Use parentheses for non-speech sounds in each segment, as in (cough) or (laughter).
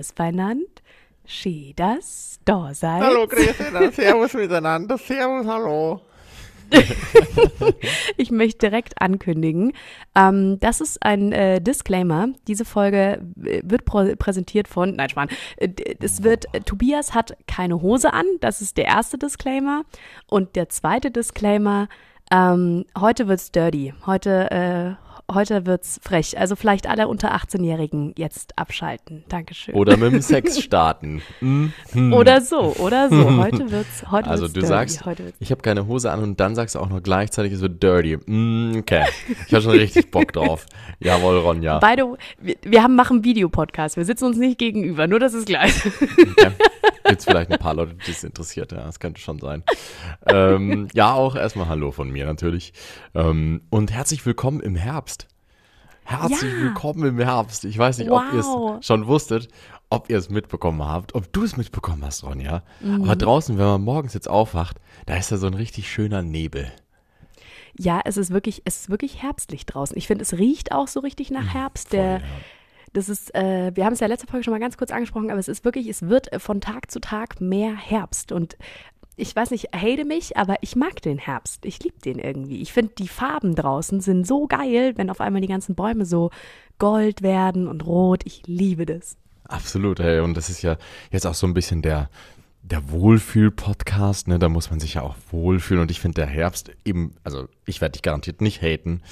Servus beinand. Da seid. Hallo, Grüße, Servus miteinander. Servus, hallo. (laughs) Ich möchte direkt ankündigen, ähm, das ist ein äh, Disclaimer. Diese Folge äh, wird prä präsentiert von, nein, Schwan, äh, es wird, äh, Tobias hat keine Hose an, das ist der erste Disclaimer. Und der zweite Disclaimer, ähm, heute wird's dirty. Heute, äh, heute wird's frech. Also vielleicht alle unter 18-Jährigen jetzt abschalten. Dankeschön. Oder mit dem (laughs) Sex starten. Mhm. Oder so, oder so. (laughs) Heute wird's, heute Also wird's du dirty. sagst, ich habe keine Hose an und dann sagst du auch noch gleichzeitig, es wird dirty. Mm, okay, ich habe schon richtig Bock (laughs) drauf. Jawohl, Ronja. Beide, wir, wir haben, machen Videopodcast. Wir sitzen uns nicht gegenüber, nur das ist gleich. Okay. Gibt's vielleicht ein paar Leute, die es interessiert, ja, das könnte schon sein. ähm, ja, auch erstmal Hallo von mir natürlich. Ähm, und herzlich willkommen im Herbst. Herzlich Ja. willkommen im Herbst. Ich weiß nicht, ob ihr Wow. es schon wusstet, ob ihr es mitbekommen habt, ob du es mitbekommen hast, Ronja. Mhm. Aber draußen, wenn man morgens jetzt aufwacht, da ist da so ein richtig schöner Nebel. Ja, es ist wirklich, es ist wirklich herbstlich draußen. Ich finde, es riecht auch so richtig nach Herbst. Der, Voll, ja. das ist, äh, wir haben es ja letzte Folge schon mal ganz kurz angesprochen, aber es ist wirklich, es wird von Tag zu Tag mehr Herbst. Und ich weiß nicht, hate mich, aber ich mag den Herbst. Ich liebe den irgendwie. Ich finde, die Farben draußen sind so geil, wenn auf einmal die ganzen Bäume so gold werden und rot. Ich liebe das. Absolut, hey, und das ist ja jetzt auch so ein bisschen der, der Wohlfühl-Podcast, ne? Da muss man sich ja auch wohlfühlen. Und ich finde, der Herbst eben, also ich werde dich garantiert nicht haten.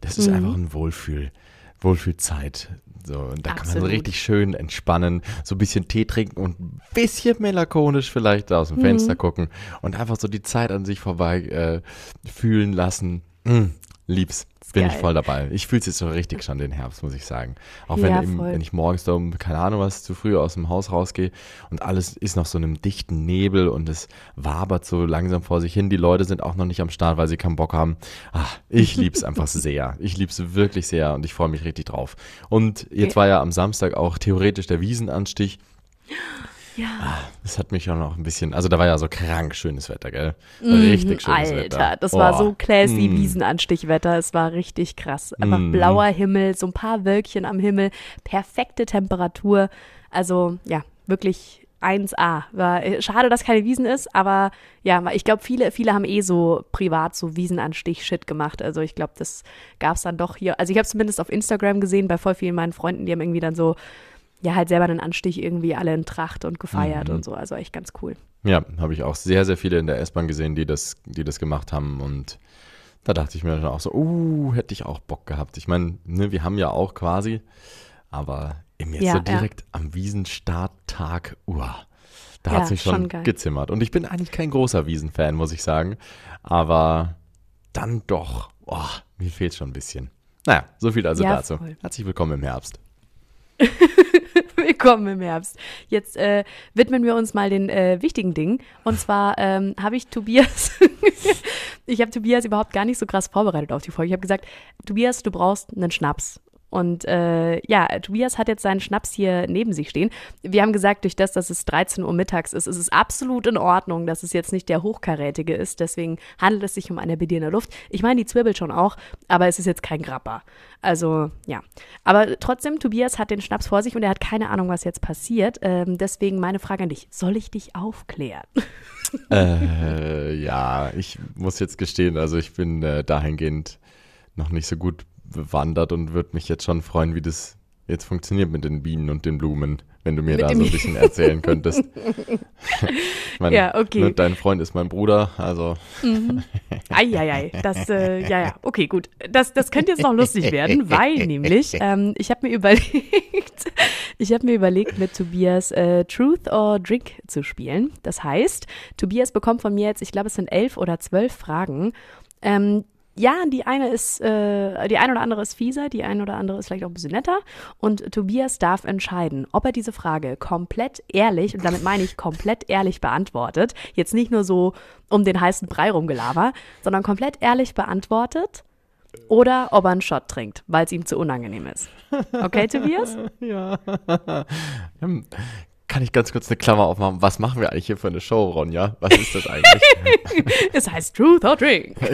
Das ist einfach ein Wohlfühl, Wohlfühlzeit. So, und da kann man so Absolut. richtig schön entspannen, so ein bisschen Tee trinken und ein bisschen melancholisch vielleicht aus dem Fenster gucken und einfach so die Zeit an sich vorbei äh, fühlen lassen. Mm, lieb's. Bin ich geil. voll dabei. Ich fühle es jetzt so richtig schon den Herbst, muss ich sagen. Auch wenn, Ja, im, wenn ich morgens da um, keine Ahnung was, zu früh aus dem Haus rausgehe und alles ist noch so in einem dichten Nebel und es wabert so langsam vor sich hin. Die Leute sind auch noch nicht am Start, weil sie keinen Bock haben. Ach, ich lieb's (laughs) einfach sehr. Ich lieb's wirklich sehr und ich freue mich richtig drauf. Und jetzt war ja am Samstag auch theoretisch der Wiesenanstich. Ja. Das hat mich auch noch ein bisschen, also da war ja so krank schönes Wetter, gell? Richtig schönes Alter, Wetter. das war Oh. so classy Mm. Wiesenanstichwetter. Es war richtig krass. Einfach Mm. blauer Himmel, so ein paar Wölkchen am Himmel, perfekte Temperatur. Also ja, wirklich 1A. War äh, schade, dass keine Wiesen ist, aber ja, ich glaube, viele, viele haben eh so privat so Wiesenanstich-Shit gemacht. Also ich glaube, das gab es dann doch hier. Also ich habe zumindest auf Instagram gesehen, bei voll vielen meinen Freunden, die haben irgendwie dann so, ja, halt selber einen Anstich irgendwie alle in Tracht und gefeiert Mhm. und so. Also echt ganz cool. Ja, habe ich auch sehr, sehr viele in der S-Bahn gesehen, die das, die das gemacht haben. Und da dachte ich mir dann auch so, uh, hätte ich auch Bock gehabt. Ich meine, ne, wir haben ja auch quasi, aber eben jetzt Ja, so ja. direkt am Wiesenstarttag, uah, da Ja, hat es mich schon schon gezimmert. Und ich bin eigentlich kein großer Wiesenfan, muss ich sagen. Aber dann doch, oh, mir fehlt schon ein bisschen. Naja, so viel also Ja, dazu. voll. Herzlich willkommen im Herbst. Willkommen im Herbst. Jetzt äh, widmen wir uns mal den äh, wichtigen Dingen. Und zwar ähm, habe ich Tobias, (laughs) ich habe Tobias überhaupt gar nicht so krass vorbereitet auf die Folge. Ich habe gesagt, Tobias, du brauchst einen Schnaps. Und äh, ja, Tobias hat jetzt seinen Schnaps hier neben sich stehen. Wir haben gesagt, durch das, dass es 13 Uhr mittags ist, ist es absolut in Ordnung, dass es jetzt nicht der hochkarätige ist. Deswegen handelt es sich um eine Bier in der Luft. Ich meine, die zwirbelt schon auch, aber es ist jetzt kein Grappa. Also ja. Aber trotzdem, Tobias hat den Schnaps vor sich und er hat keine Ahnung, was jetzt passiert. Ähm, deswegen meine Frage an dich: Soll ich dich aufklären? (laughs) Äh, ja, ich muss jetzt gestehen, also ich bin äh, dahingehend noch nicht so gut bewandert und würde mich jetzt schon freuen, wie das jetzt funktioniert mit den Bienen und den Blumen, wenn du mir Mit da so ein bisschen erzählen könntest. (laughs) ich meine, Ja, okay. ne, dein Freund ist mein Bruder, also Eieiei, das, äh, ja, ja, okay, gut. Das, das könnte jetzt noch lustig werden, weil nämlich, ähm, ich habe mir überlegt, (laughs) ich habe mir überlegt, mit Tobias äh, Truth or Drink zu spielen. Das heißt, Tobias bekommt von mir jetzt, ich glaube, es sind elf oder zwölf Fragen. Ähm, ja, die eine ist, äh, die eine oder andere ist fieser, die eine oder andere ist vielleicht auch ein bisschen netter. Und Tobias darf entscheiden, ob er diese Frage komplett ehrlich, und damit meine ich komplett ehrlich beantwortet, jetzt nicht nur so um den heißen Brei rumgelaber, sondern komplett ehrlich beantwortet oder ob er einen Shot trinkt, weil es ihm zu unangenehm ist. Okay, Tobias? (laughs) Ja. (laughs) (laughs) Kann ich ganz kurz eine Klammer aufmachen? Was machen wir eigentlich hier für eine Show, Ronja? Was ist das eigentlich? (laughs) es heißt Truth or Drink. (laughs)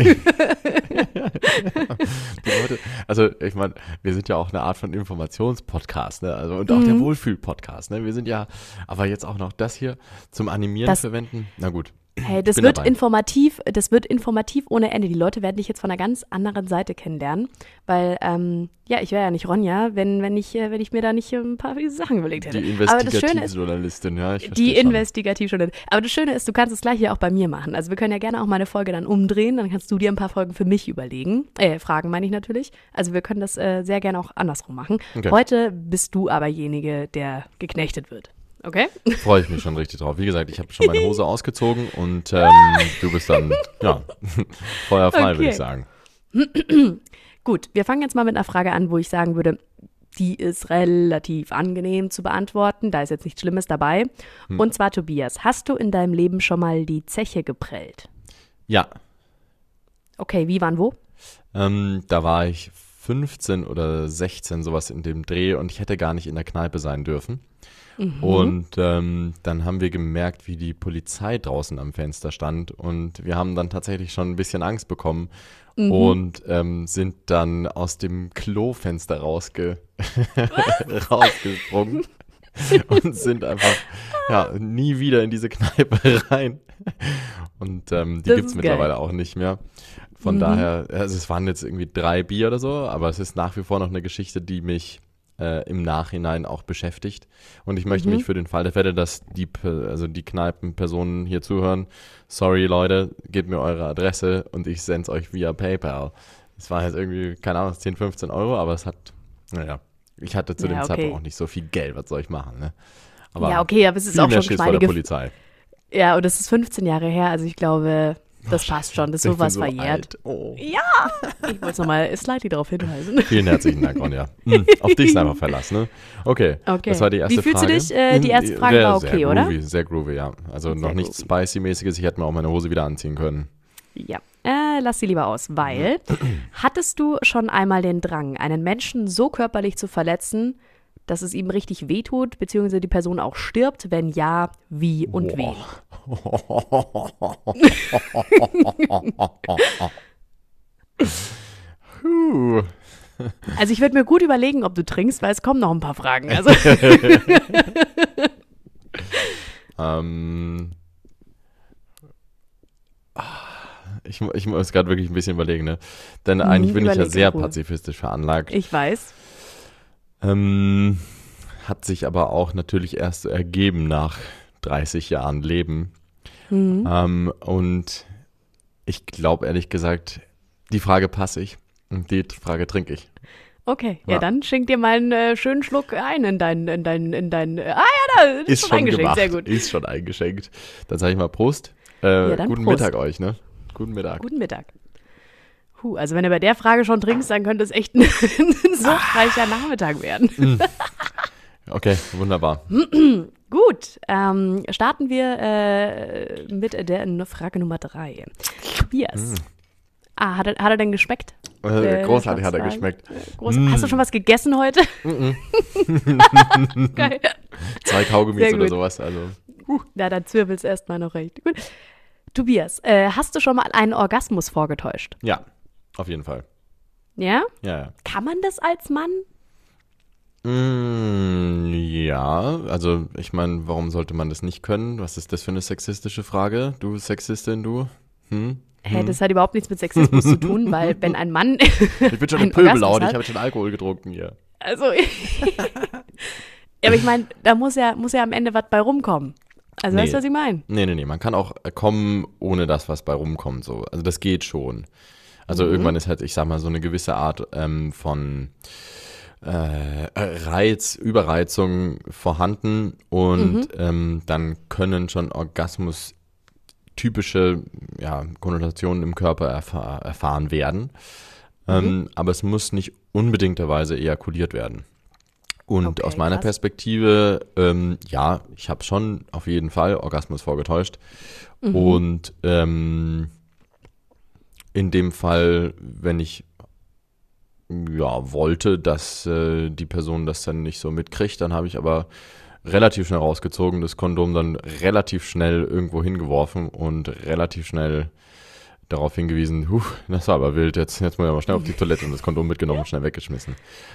Leute, also ich meine, wir sind ja auch eine Art von Informationspodcast, ne? Also und auch der Wohlfühl-Podcast, ne? Wir sind ja, aber jetzt auch noch das hier zum Animieren Das- verwenden. Na gut. Hey, das wird dabei. informativ, das wird informativ ohne Ende. Die Leute werden dich jetzt von einer ganz anderen Seite kennenlernen, weil ähm, ja, ich wäre ja nicht Ronja, wenn wenn ich äh, wenn ich mir da nicht äh, ein paar Sachen überlegt hätte. Die Investigativjournalistin, ja, ich die. Investigativjournalistin. Aber das Schöne ist, du kannst es gleich hier auch bei mir machen. Also wir können ja gerne auch mal eine Folge dann umdrehen, dann kannst du dir ein paar Folgen für mich überlegen. Äh, Fragen meine ich natürlich. Also wir können das äh, sehr gerne auch andersrum machen. Okay. Heute bist du aber derjenige, der geknechtet wird. Okay? Freue ich mich schon richtig drauf. Wie gesagt, ich habe schon meine Hose ausgezogen und ähm, du bist dann, ja, (laughs) feuerfrei, würde Okay. ich sagen. (clears throat) Gut, wir fangen jetzt mal mit einer Frage an, wo ich sagen würde, die ist relativ angenehm zu beantworten. Da ist jetzt nichts Schlimmes dabei. Hm. Und zwar, Tobias, hast du in deinem Leben schon mal die Zeche geprellt? Ja, Okay, wie, wann, wo? ähm, da war ich 15 oder 16, sowas in dem Dreh und ich hätte gar nicht in der Kneipe sein dürfen. Und ähm, dann haben wir gemerkt, wie die Polizei draußen am Fenster stand. Und wir haben dann tatsächlich schon ein bisschen Angst bekommen und ähm, sind dann aus dem Klofenster rausge (laughs) rausgesprungen (laughs) und sind einfach ja, nie wieder in diese Kneipe rein. Und ähm, die gibt es mittlerweile auch nicht mehr. Von daher, also es waren jetzt irgendwie drei Bier oder so, aber es ist nach wie vor noch eine Geschichte, die mich äh, im Nachhinein auch beschäftigt. Und ich möchte mich für den Fall der Fälle, dass die, also die Kneipenpersonen hier zuhören, sorry Leute, gebt mir eure Adresse und ich sende es euch via PayPal. Es war jetzt irgendwie, keine Ahnung, 10, 15 Euro, aber es hat, naja, ich hatte zu Ja, dem okay. Zeitpunkt auch nicht so viel Geld, was soll ich machen, ne? Aber ja, okay, aber es ist auch schon Schiss vor der. Polizei. Ja, und das ist 15 Jahre her, also ich glaube, das passt schon. Das ist sowas so verjährt. Oh. Ich wollte es nochmal slightly darauf hinweisen. (laughs) Vielen herzlichen Dank, Ronja. Hm, auf dich ist einfach Verlass, ne? Okay, Okay. das war die erste Wie fühlst du Frage. dich? Äh, die Hm, erste Frage sehr, war okay, sehr oder? Groovy, sehr groovy, ja. Also noch Sehr nichts groovy. Spicy-mäßiges. Ich hätte mir auch meine Hose wieder anziehen können. Ja, äh, lass sie lieber aus, weil hattest du schon einmal den Drang, einen Menschen so körperlich zu verletzen, dass es ihm richtig wehtut, beziehungsweise die Person auch stirbt? Wenn ja, wie und wen? Puh. Also ich würde mir gut überlegen, ob du trinkst, weil es kommen noch ein paar Fragen. Also (laughs) Ähm, ich, ich muss gerade wirklich ein bisschen überlegen, ne? Denn eigentlich bin ich ja sehr pazifistisch veranlagt. ich weiß. Ähm, hat sich aber auch natürlich erst so ergeben nach 30 Jahren Leben. Mhm. Ähm, und ich glaube ehrlich gesagt, die Frage passe ich und die Frage trinke ich. Okay, ja, Ja. dann schenk dir mal einen äh, schönen Schluck ein in deinen, in deinen, in deinen. Äh, ah ja, da ist, Ist schon eingeschenkt, gemacht. sehr gut. Ist schon eingeschenkt. Dann sage ich mal Prost. Äh, Ja, guten Prost. Mittag euch, ne? Guten Mittag. Guten Mittag. Puh, also wenn du bei der Frage schon trinkst, dann könnte es echt (laughs) ein, ein suchtreicher Nachmittag werden. Okay, wunderbar. (clears throat) Gut, ähm, starten wir äh, mit der Frage Nummer drei. Tobias. Ah, hat er, hat er denn geschmeckt? Äh, Äh, großartig hat er geschmeckt. Groß. Mm. Hast du schon was gegessen heute? (laughs) Geil. Zwei Kaugummis oder sowas. Also. Na, dann zwirbelst erstmal noch recht. Gut. Tobias, äh, hast du schon mal einen Orgasmus vorgetäuscht? Ja, auf jeden Fall. Ja? Ja, ja. Kann man das als Mann? Mm, ja, also ich meine, warum sollte man das nicht können? Was ist das für eine sexistische Frage? Du Sexistin, du? Hm? Hä, das hat überhaupt nichts mit Sexismus zu tun, weil (laughs) wenn ein Mann, Ich bin schon Ein im Pöbel Orgasmus laut, ich habe schon Alkohol getrunken hier. also, (laughs) ja, aber ich meine, da muss ja, muss ja am Ende was bei rumkommen. Also Nee. weißt du, was ich meine? Nee, nee, nee, man kann auch äh, kommen, ohne das, was bei rumkommt. So. Also das geht schon. Also irgendwann ist halt, ich sag mal, so eine gewisse Art ähm, von äh, Reiz, Überreizung vorhanden und ähm, dann können schon Orgasmus typische ja, Konnotationen im Körper erfahr erfahren werden. Ähm, aber es muss nicht unbedingterweise ejakuliert werden. Und Okay, aus meiner krass. Perspektive, ähm, ja, ich habe schon auf jeden Fall Orgasmus vorgetäuscht. Und ähm, in dem Fall, wenn ich ja, wollte, dass äh, die Person das dann nicht so mitkriegt, dann habe ich aber relativ schnell rausgezogen, das Kondom dann relativ schnell irgendwo hingeworfen und relativ schnell darauf hingewiesen, huh, das war aber wild, jetzt, jetzt muss ich aber schnell auf die Toilette und das Kondom mitgenommen und schnell weggeschmissen.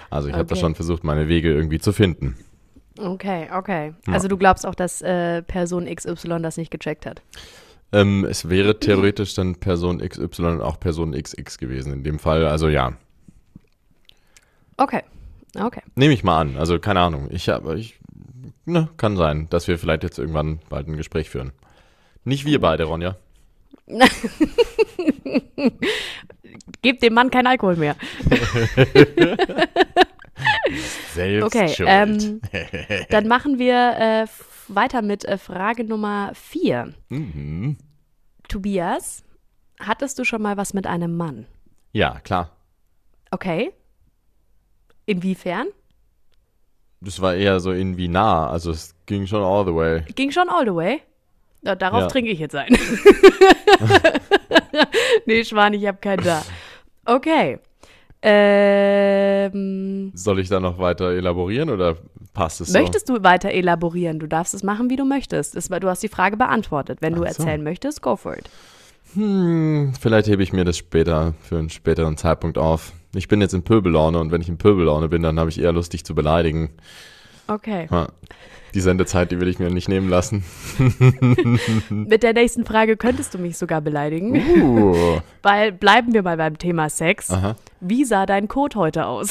Also ich habe da Okay. schon versucht, meine Wege irgendwie zu finden. Okay, okay. Ja. Also du glaubst auch, dass äh, Person XY das nicht gecheckt hat. Ähm, es wäre theoretisch dann Person XY und auch Person XX gewesen in dem Fall. Also ja, Okay, okay. nehme ich mal an. Also keine Ahnung. Ich habe, ich, ne, kann sein, dass wir vielleicht jetzt irgendwann bald ein Gespräch führen. Nicht wir beide, Ronja. (laughs) Gebt dem Mann kein Alkohol mehr. Selbst (laughs) Okay, ähm, dann machen wir äh, weiter mit äh, Frage Nummer vier. mhm. Tobias, hattest du schon mal was mit einem Mann? Ja, klar. Okay. Inwiefern? Das war eher so irgendwie nah. Also es ging schon all the way. Ging schon all the way? Na, darauf Ja. trinke ich jetzt ein. (laughs) nee, Schwan, ich habe keinen da. Okay. Ähm, Soll ich da noch weiter elaborieren oder passt es möchtest du weiter elaborieren? Du darfst es machen, wie du möchtest. War- du hast die Frage beantwortet. Wenn du so. erzählen möchtest, go for it. so? Hm, vielleicht hebe ich mir das später für einen späteren Zeitpunkt auf. Ich bin jetzt in Pöbellaune und wenn ich in Pöbellaune bin, dann habe ich eher Lust, dich zu beleidigen. Okay. Ha. Die Sendezeit, die will ich mir nicht nehmen lassen. (laughs) (laughs) Mit der nächsten Frage könntest du mich sogar beleidigen, Uh. (laughs) weil bleiben wir mal beim Thema Sex. Aha. Wie sah dein Code heute aus?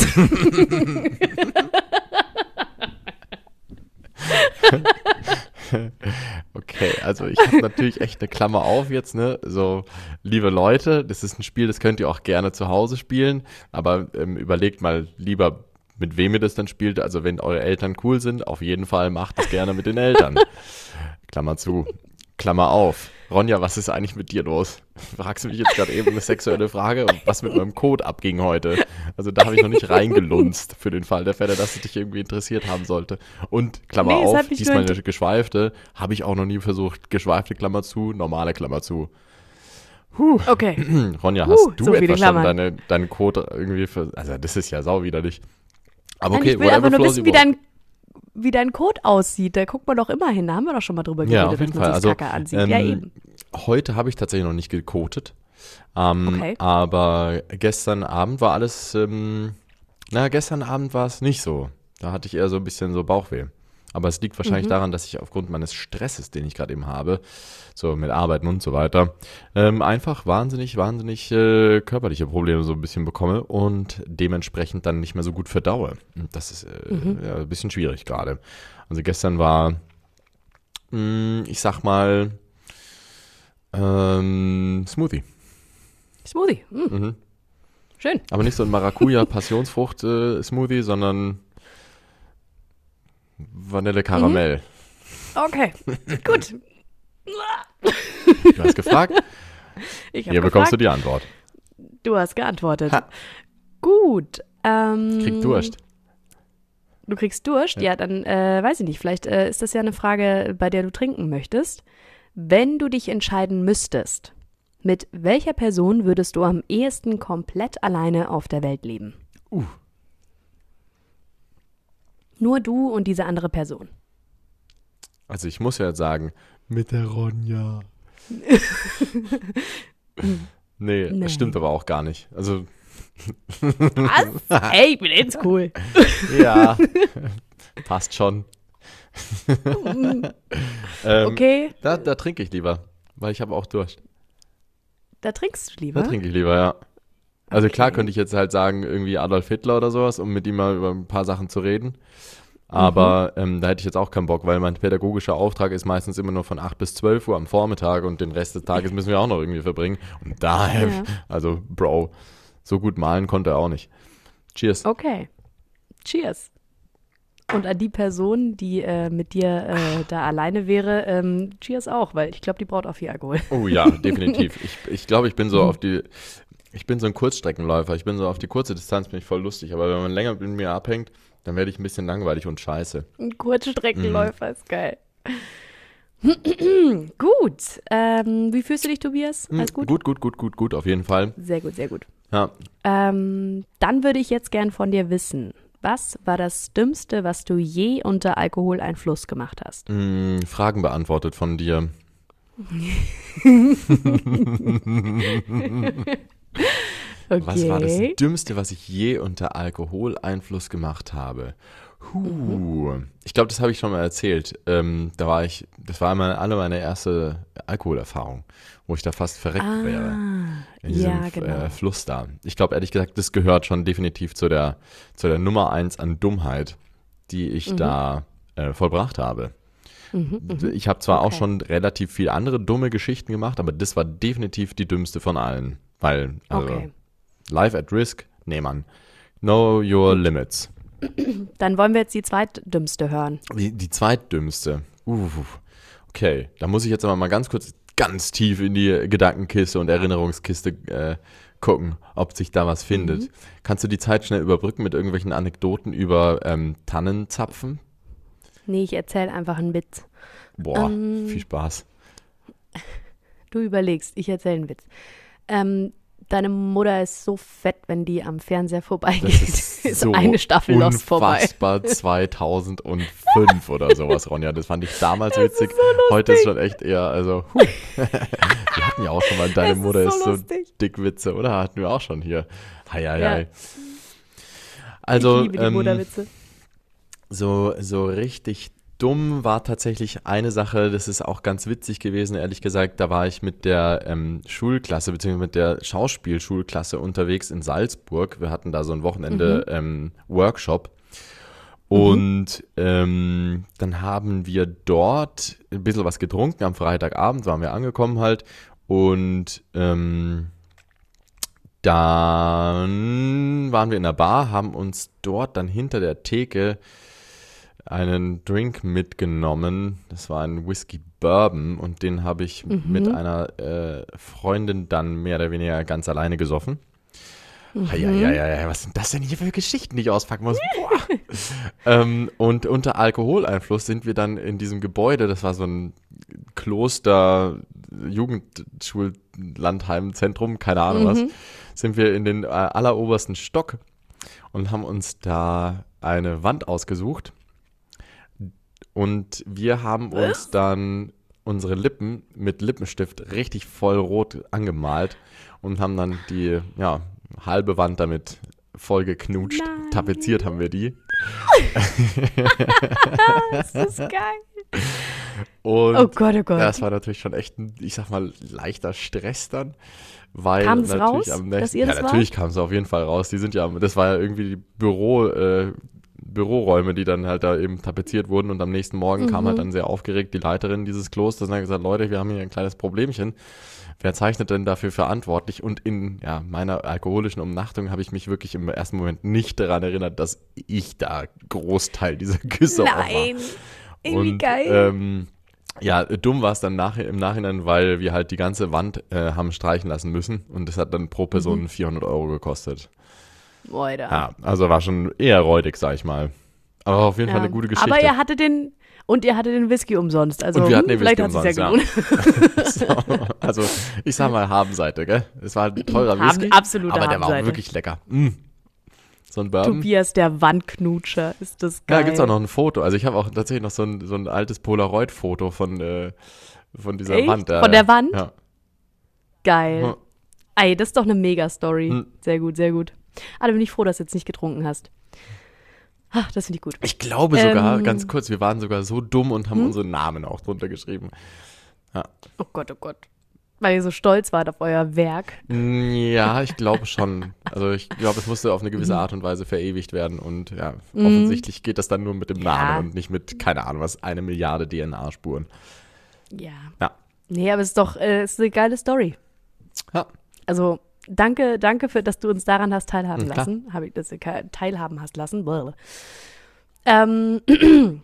(laughs) Okay, also ich habe natürlich echt eine Klammer auf jetzt, ne? So, liebe Leute, das ist ein Spiel, das könnt ihr auch gerne zu Hause spielen, aber ähm, überlegt mal lieber, mit wem ihr das dann spielt. Also wenn eure Eltern cool sind, auf jeden Fall macht es gerne mit den Eltern. (laughs) Klammer zu, Klammer auf. Ronja, was ist eigentlich mit dir los? (laughs) Fragst du mich jetzt gerade eben eine sexuelle Frage und was mit meinem Code abging heute? Also da habe ich noch nicht reingelunzt für den Fall der Fälle, dass es dich irgendwie interessiert haben sollte. Und Klammer Nee, auf, diesmal eine geschweifte, habe ich auch noch nie versucht. Geschweifte Klammer zu, normale Klammer zu. Okay. Hm, (clears throat) Ronja, Huh, hast du so etwa schon deine, deinen Code irgendwie für. Also das ist ja sau widerlich. Aber Nein, okay, ich will einfach nur wissen, wie dein, wie dein Code aussieht. Da guckt man doch immer hin. Da haben wir doch schon mal drüber Ja, geredet, auf jeden dass man Fall. sich Also, Kacke ansieht. ähm, ja, eben. Heute habe ich tatsächlich noch nicht gekotet. Ähm, Okay. Aber gestern Abend war alles, ähm, na, gestern Abend war es nicht so. Da hatte ich eher so ein bisschen so Bauchweh. Aber es liegt Mhm. wahrscheinlich daran, dass ich aufgrund meines Stresses, den ich gerade eben habe, so mit Arbeiten und so weiter, ähm, einfach wahnsinnig, wahnsinnig äh, körperliche Probleme so ein bisschen bekomme und dementsprechend dann nicht mehr so gut verdaue. Und das ist äh, Mhm. ja, ein bisschen schwierig gerade. Also gestern war, mh, ich sag mal, ähm, Smoothie. Smoothie. Hm, Mhm. schön. Aber nicht so ein Maracuja-Passionsfrucht-Smoothie, sondern Vanille-Karamell. Okay. (laughs) Gut. Du hast gefragt, hier habe bekommst du gefragt, die Antwort. du hast geantwortet. Ha. Gut. Ähm, Krieg Durst. Du kriegst Durst? Ja, dann äh, weiß ich nicht. Vielleicht äh, ist das ja eine Frage, bei der du trinken möchtest. Wenn du dich entscheiden müsstest, mit welcher Person würdest du am ehesten komplett alleine auf der Welt leben? Uh. Nur du und diese andere Person. Also ich muss ja jetzt sagen, mit der Ronja. (laughs) nee, Nein. das stimmt aber auch gar nicht. Also, (laughs) Was? Hey, ich bin jetzt cool. (laughs) ja, passt schon. ähm, Okay, da, da trinke ich lieber, weil ich habe auch Durst. da trinkst du Da lieber. trinke ich lieber, ja. Also klar Okay. könnte ich jetzt halt sagen, irgendwie Adolf Hitler oder sowas, um mit ihm mal über ein paar Sachen zu reden. Aber ähm, da hätte ich jetzt auch keinen Bock, weil mein pädagogischer Auftrag ist meistens immer nur von 8 bis 12 Uhr am Vormittag und den Rest des Tages müssen wir auch noch irgendwie verbringen. Und daher, Ja. also Bro, so gut malen konnte er auch nicht. Cheers. Okay. Cheers. Und an die Person, die äh, mit dir äh, da alleine wäre, ähm, cheers auch, weil ich glaube, die braucht auch viel Alkohol. Oh ja, (laughs) definitiv. Ich, ich glaube, ich bin so Mhm. auf die, ich bin so ein Kurzstreckenläufer. Ich bin so auf die kurze Distanz bin ich voll lustig. Aber wenn man länger mit mir abhängt, dann werde ich ein bisschen langweilig und scheiße. Ein Kurzstreckenläufer ist geil. (clears throat) gut. Ähm, wie fühlst du dich, Tobias? Hm, Alles gut? Gut, gut, gut, gut, gut, auf jeden Fall. Sehr gut, sehr gut. Ja, Ähm, dann würde ich jetzt gern von dir wissen, was war das Dümmste, was du je unter Alkoholeinfluss gemacht hast? mh, Fragen beantwortet von dir. (laughs) (laughs) Okay. Was war das Dümmste, was ich je unter Alkoholeinfluss gemacht habe? Huh. Ich glaube, das habe ich schon mal erzählt. Ähm, da war ich, das war meine, alle meine erste Alkoholerfahrung, wo ich da fast verreckt Ah, wäre. In diesem ja, genau. äh, Fluss da. Ich glaube, ehrlich gesagt, das gehört schon definitiv zu der, zu der Nummer eins an Dummheit, die ich Mhm. da äh, vollbracht habe. Mhm, Ich habe zwar auch Okay. schon relativ viel andere dumme Geschichten gemacht, aber das war definitiv die dümmste von allen. Weil, also, Okay. Life at Risk, nee, Mann. Know your limits. (clears throat) Dann wollen wir jetzt die zweitdümmste hören. Die, die zweitdümmste. Uh, okay, da muss ich jetzt aber mal ganz kurz ganz tief in die Gedankenkiste und Erinnerungskiste äh, gucken, ob sich da was findet. Kannst du die Zeit schnell überbrücken mit irgendwelchen Anekdoten über ähm, Tannenzapfen? Nee, ich erzähle einfach einen Witz. Boah, Ähm, viel Spaß. (laughs) Du überlegst, ich erzähle einen Witz. Ähm, deine Mutter ist so fett, wenn die am Fernseher vorbeigeht. Das (laughs) ist, ist so eine Staffel Lost vorbei. unfassbar (laughs) 2005 oder sowas, Ronja. Das fand ich damals witzig. Heute ist schon echt eher, also, huh. (laughs) wir hatten ja auch schon mal Deine Es ist Mutter so ist so dick Witze, oder? Hatten wir auch schon hier. Hei, hei, Ja. hei. Also, ich liebe die ähm, Mutterwitze. so, so richtig dumm war tatsächlich eine Sache, das ist auch ganz witzig gewesen, ehrlich gesagt. Da war ich mit der ähm, Schulklasse, beziehungsweise mit der Schauspielschulklasse unterwegs in Salzburg. Wir hatten da so ein Wochenende ähm, Workshop. Und ähm, dann haben wir dort ein bisschen was getrunken. Am Freitagabend waren wir angekommen halt. Und ähm, dann waren wir in der Bar, haben uns dort dann hinter der Theke einen Drink mitgenommen. Das war ein Whisky Bourbon und den habe ich mit einer äh, Freundin dann mehr oder weniger ganz alleine gesoffen. Ja, ja, ja, ja, was sind das denn hier für Geschichten, die ich auspacken muss? (laughs) Ähm, und unter Alkoholeinfluss sind wir dann in diesem Gebäude, das war so ein Kloster, Jugendschullandheimzentrum, keine Ahnung was, sind wir in den äh, allerobersten Stock und haben uns da eine Wand ausgesucht. Und wir haben uns dann unsere Lippen mit Lippenstift richtig voll rot angemalt und haben dann die ja, halbe Wand damit voll geknutscht. Nein. Tapeziert haben wir die. (laughs) Das ist geil. Und Oh Gott, oh Gott. das war natürlich schon echt ein, ich sag mal, leichter Stress dann. Weil Kam's natürlich raus, am dass nächsten, ihr ja, das natürlich kam es auf jeden Fall raus. Die sind ja, das war ja irgendwie die Büro, äh, Büroräume, die dann halt da eben tapeziert wurden und am nächsten Morgen kam Mhm. halt dann sehr aufgeregt die Leiterin dieses Klosters und hat gesagt, Leute, wir haben hier ein kleines Problemchen. Wer zeichnet denn dafür verantwortlich? Und in ja, meiner alkoholischen Umnachtung habe ich mich wirklich im ersten Moment nicht daran erinnert, dass ich da Großteil dieser Küsse auch war. Nein. Irgendwie Und, geil. Ähm, ja, dumm war es dann nach, im Nachhinein, weil wir halt die ganze Wand äh, haben streichen lassen müssen und das hat dann pro Person Mhm. 400 Euro gekostet. Alter. Ja, also war schon eher räudig, sag ich mal. Aber auf jeden Fall Ja. eine gute Geschichte. Aber ihr hattet den und ihr hattet den Whisky umsonst. Also Und wir hatten den vielleicht hat es ja gelohnt. (laughs) so, also ich sag mal Habenseite, gell? Es war ein teurer Haben- Whisky, absolute aber der war auch wirklich lecker. Mm. So ein Bourbon. Tobias, der Wandknutscher, ist das geil. Ja, gibt's auch noch ein Foto. Also ich habe auch tatsächlich noch so ein, so ein altes Polaroid-Foto von, äh, von dieser Echt? Wand. Von der Wand? Ja. Geil. Hm. Ey, das ist doch eine Mega-Story. Hm. Sehr gut, sehr gut. Ah, da bin ich froh, dass du jetzt nicht getrunken hast. Ach, das finde ich gut. Ich glaube sogar, Ähm. ganz kurz, wir waren sogar so dumm und haben Hm? unsere Namen auch drunter geschrieben. Oh Gott, oh Gott. Weil ihr so stolz wart auf euer Werk. Mm, Ja, (laughs) ich glaube schon. Also ich glaube, es musste auf eine gewisse Art und Weise verewigt werden und ja, Mhm. offensichtlich geht das dann nur mit dem Ja. Namen und nicht mit, keine Ahnung was, eine Milliarde DNA-Spuren. Ja. Ja. Nee, aber es ist doch äh, es ist eine geile Story. Ja. Also, danke, danke für, dass du uns daran hast teilhaben Mhm, klar. lassen. Habe ich das teilhaben hast lassen. Ähm, (clears throat)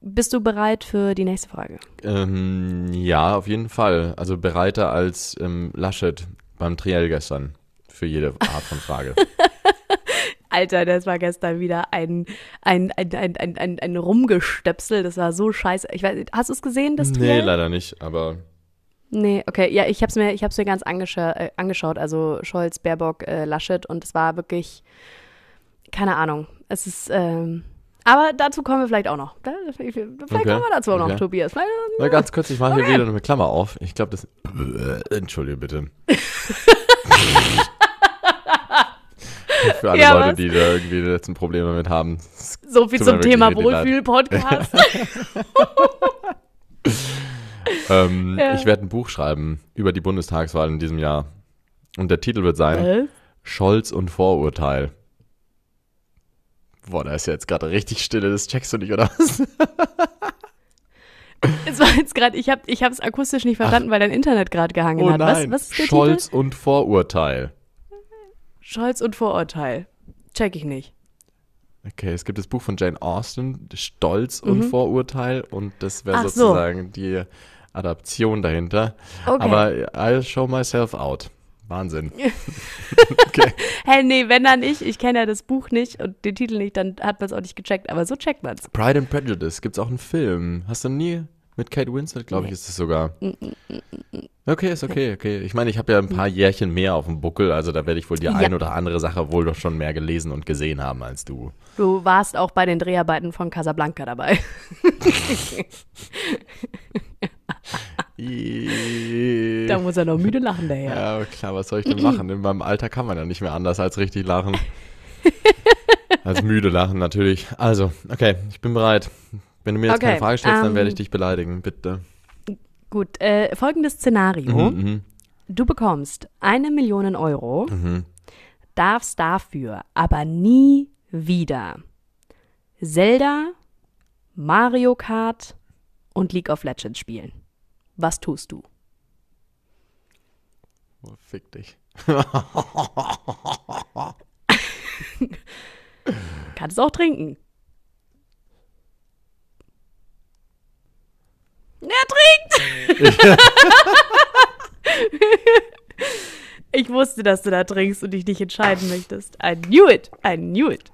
bist du bereit für die nächste Frage? Ähm, ja, auf jeden Fall. Also bereiter als ähm, Laschet beim Triell gestern. Für jede Art von Frage. (laughs) Alter, das war gestern wieder ein, ein, ein, ein, ein, ein, ein Rumgestöpsel. Das war so scheiße. Ich weiß, hast du es gesehen, das nee, Triell? leider nicht, aber Nee, okay. Ja, ich habe es mir, ich hab's mir ganz angescha äh, angeschaut. Also Scholz, Baerbock, äh, Laschet. Und es war wirklich, keine Ahnung. Es ist, ähm, aber dazu kommen wir vielleicht auch noch. Vielleicht Okay, kommen wir dazu auch noch, okay. Tobias. Vielleicht, Na, ganz kurz, ich mache hier wieder eine Klammer auf. Ich glaube, das. Entschuldige bitte. Für alle Ja, Leute, was? die da irgendwie die letzten Probleme damit haben. so viel zum Thema. Wohlfühl-Podcast. (laughs) Ähm, Ja. Ich werde ein Buch schreiben über die Bundestagswahl in diesem Jahr. Und der Titel wird sein Äh? Scholz und Vorurteil. Boah, da ist ja jetzt gerade richtig Stille, das checkst du nicht, oder was? (laughs) Es war jetzt gerade, ich habe ich es akustisch nicht verstanden, weil dein Internet gerade gehangen Oh hat. Was, was ist der Scholz Titel? und Vorurteil. Scholz und Vorurteil. Check ich nicht. Okay, es gibt das Buch von Jane Austen, Stolz und Vorurteil, und das wäre Mhm. Ach so. sozusagen die Adaption dahinter. Okay. Aber I'll show myself out. Wahnsinn. (laughs) (laughs) Hä, nee, wenn dann ich, ich kenne ja das Buch nicht und den Titel nicht, dann hat man es auch nicht gecheckt, aber so checkt man es. Pride and Prejudice, gibt's auch einen Film. Hast du nie? Mit Kate Winslet, glaube ich, ist es sogar. Okay, ist okay, okay. Ich meine, ich habe ja ein paar Jährchen mehr auf dem Buckel, also da werde ich wohl die Ja. ein oder andere Sache wohl doch schon mehr gelesen und gesehen haben als du. Du warst auch bei den Dreharbeiten von Casablanca dabei. (laughs) Da muss er noch müde lachen daher. Ja, klar, was soll ich denn machen? In meinem Alter kann man ja nicht mehr anders als richtig lachen. (laughs) als müde lachen, natürlich. Also, okay, ich bin bereit. Wenn du mir jetzt keine Okay, Frage stellst, dann werde ich ähm, dich beleidigen, bitte. Gut, äh, folgendes Szenario. Mhm, Du bekommst eine Million Euro, mhm. darfst dafür aber nie wieder Zelda, Mario Kart und League of Legends spielen. Was tust du? Oh, fick dich. (laughs) Kannst auch trinken. Er trinkt! (laughs) ich wusste, dass du da trinkst und dich nicht entscheiden möchtest. I knew it. I knew it.